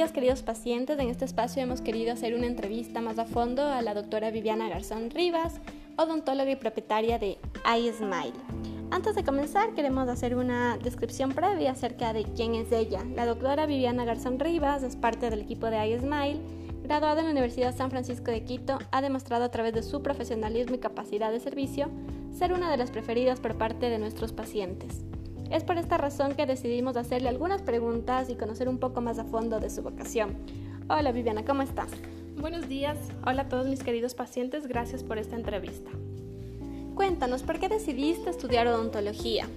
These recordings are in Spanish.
días queridos pacientes. En este espacio hemos querido hacer una entrevista más a fondo a la doctora Viviana Garzón Rivas, odontóloga y propietaria de iSmile. Antes de comenzar queremos hacer una descripción previa acerca de quién es ella. La doctora Viviana Garzón Rivas es parte del equipo de iSmile. Graduada en la Universidad San Francisco de Quito, ha demostrado a través de su profesionalismo y capacidad de servicio ser una de las preferidas por parte de nuestros pacientes. Es por esta razón que decidimos hacerle algunas preguntas y conocer un poco más a fondo de su vocación. Hola Viviana, ¿cómo estás? Buenos días, hola a todos mis queridos pacientes, gracias por esta entrevista. Cuéntanos, ¿por qué decidiste estudiar odontología?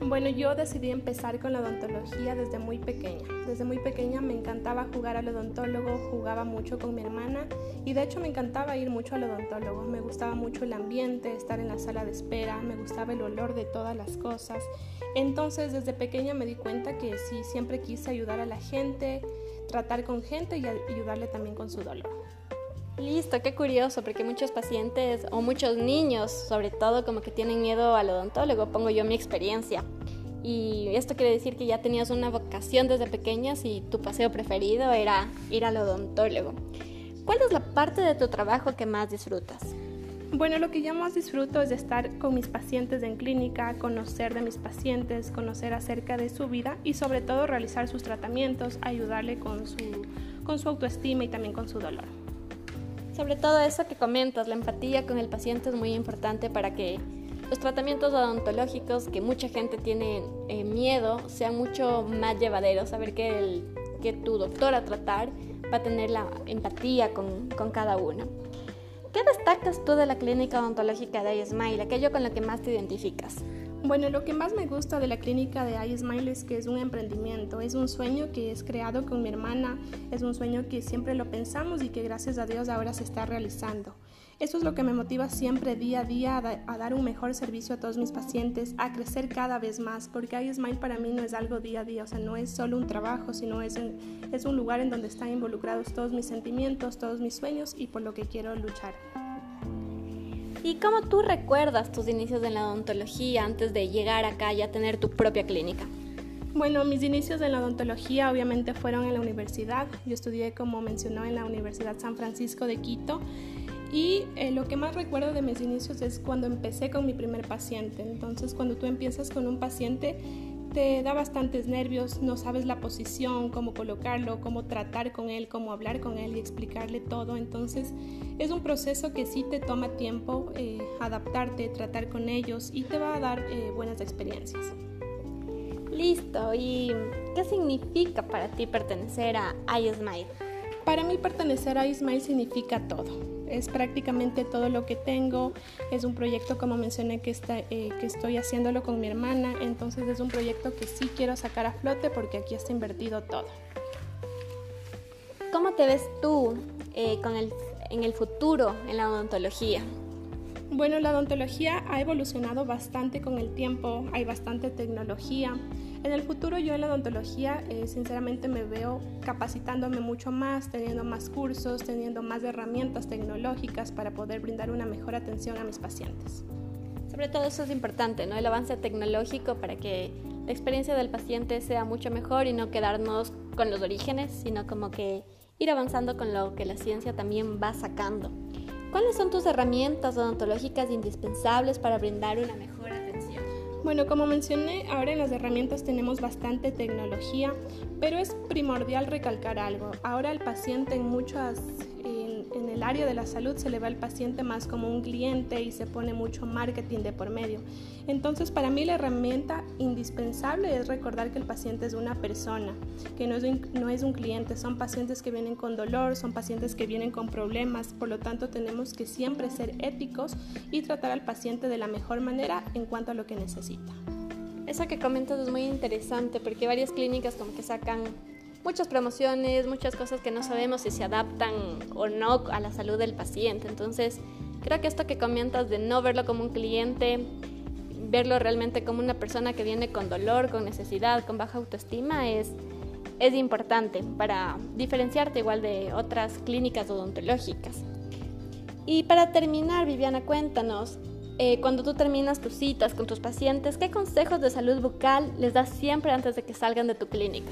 Bueno, yo decidí empezar con la odontología desde muy pequeña. Desde muy pequeña me encantaba jugar al odontólogo, jugaba mucho con mi hermana y de hecho me encantaba ir mucho al odontólogo. Me gustaba mucho el ambiente, estar en la sala de espera, me gustaba el olor de todas las cosas. Entonces desde pequeña me di cuenta que sí, siempre quise ayudar a la gente, tratar con gente y ayudarle también con su dolor. Listo, qué curioso, porque muchos pacientes o muchos niños, sobre todo, como que tienen miedo al odontólogo, pongo yo mi experiencia. Y esto quiere decir que ya tenías una vocación desde pequeñas y tu paseo preferido era ir al odontólogo. ¿Cuál es la parte de tu trabajo que más disfrutas? Bueno, lo que yo más disfruto es estar con mis pacientes en clínica, conocer de mis pacientes, conocer acerca de su vida y sobre todo realizar sus tratamientos, ayudarle con su, con su autoestima y también con su dolor. Sobre todo eso que comentas, la empatía con el paciente es muy importante para que los tratamientos odontológicos que mucha gente tiene eh, miedo sean mucho más llevaderos, saber que, el, que tu doctor a tratar va a tener la empatía con, con cada uno. ¿Qué destacas tú de la clínica odontológica de iSmile, aquello con lo que más te identificas? Bueno, lo que más me gusta de la clínica de iSmile es que es un emprendimiento, es un sueño que es creado con mi hermana, es un sueño que siempre lo pensamos y que gracias a Dios ahora se está realizando. Eso es lo que me motiva siempre día a día a, dar un mejor servicio a todos mis pacientes, a crecer cada vez más, porque iSmile para mí no es algo día a día, o sea, no es solo un trabajo, sino es, es un lugar en donde están involucrados todos mis sentimientos, todos mis sueños y por lo que quiero luchar. ¿Y cómo tú recuerdas tus inicios en la odontología antes de llegar acá y a tener tu propia clínica? Bueno, mis inicios en la odontología obviamente fueron en la universidad. Yo estudié, como mencionó, en la Universidad San Francisco de Quito. Y eh, lo que más recuerdo de mis inicios es cuando empecé con mi primer paciente. Entonces, cuando tú empiezas con un paciente, te da bastantes nervios, no sabes la posición, cómo colocarlo, cómo tratar con él, cómo hablar con él y explicarle todo. Entonces es un proceso que sí te toma tiempo eh, adaptarte, tratar con ellos y te va a dar eh, buenas experiencias. Listo, ¿y qué significa para ti pertenecer a iSmile? Para mí pertenecer a iSmile significa todo es prácticamente todo lo que tengo. Es un proyecto, como mencioné, que, está, eh, que estoy haciéndolo con mi hermana. Entonces es un proyecto que sí quiero sacar a flote porque aquí está invertido todo. ¿Cómo te ves tú eh, con el, en el futuro en la odontología? Bueno, la odontología ha evolucionado bastante con el tiempo, hay bastante tecnología. En el futuro yo en la odontología eh, sinceramente me veo capacitándome mucho más, teniendo más cursos, teniendo más herramientas tecnológicas para poder brindar una mejor atención a mis pacientes. Sobre todo eso es importante, ¿no? El avance tecnológico para que la experiencia del paciente sea mucho mejor y no quedarnos con los orígenes, sino como que ir avanzando con lo que la ciencia también va sacando. ¿Cuáles son tus herramientas odontológicas indispensables para brindar una mejor? Bueno, como mencioné, ahora en las herramientas tenemos bastante tecnología, pero es primordial recalcar algo. Ahora el paciente en muchas el área de la salud se le ve al paciente más como un cliente y se pone mucho marketing de por medio. Entonces, para mí la herramienta indispensable es recordar que el paciente es una persona, que no es, un, no es un cliente, son pacientes que vienen con dolor, son pacientes que vienen con problemas, por lo tanto tenemos que siempre ser éticos y tratar al paciente de la mejor manera en cuanto a lo que necesita. Eso que comentas es muy interesante porque varias clínicas como que sacan muchas promociones, muchas cosas que no sabemos si se adaptan o no a la salud del paciente. Entonces, creo que esto que comentas de no verlo como un cliente, verlo realmente como una persona que viene con dolor, con necesidad, con baja autoestima, es, es importante para diferenciarte igual de otras clínicas odontológicas. Y para terminar, Viviana, cuéntanos, eh, cuando tú terminas tus citas con tus pacientes, ¿qué consejos de salud bucal les das siempre antes de que salgan de tu clínica?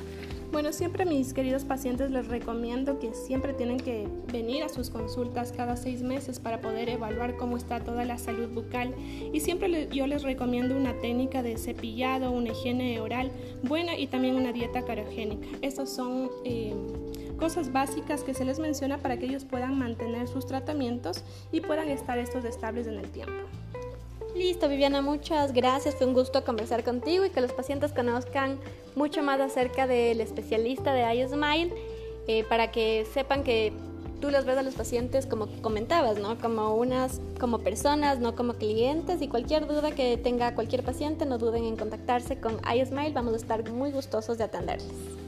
Bueno, siempre mis queridos pacientes les recomiendo que siempre tienen que venir a sus consultas cada seis meses para poder evaluar cómo está toda la salud bucal y siempre yo les recomiendo una técnica de cepillado, una higiene oral buena y también una dieta carogénica. Estas son eh, cosas básicas que se les menciona para que ellos puedan mantener sus tratamientos y puedan estar estos estables en el tiempo. Listo, Viviana, muchas gracias. Fue un gusto conversar contigo y que los pacientes conozcan mucho más acerca del especialista de iSmile eh, para que sepan que tú los ves a los pacientes como comentabas, ¿no? Como unas, como personas, no como clientes y cualquier duda que tenga cualquier paciente, no duden en contactarse con iSmile. Vamos a estar muy gustosos de atenderles.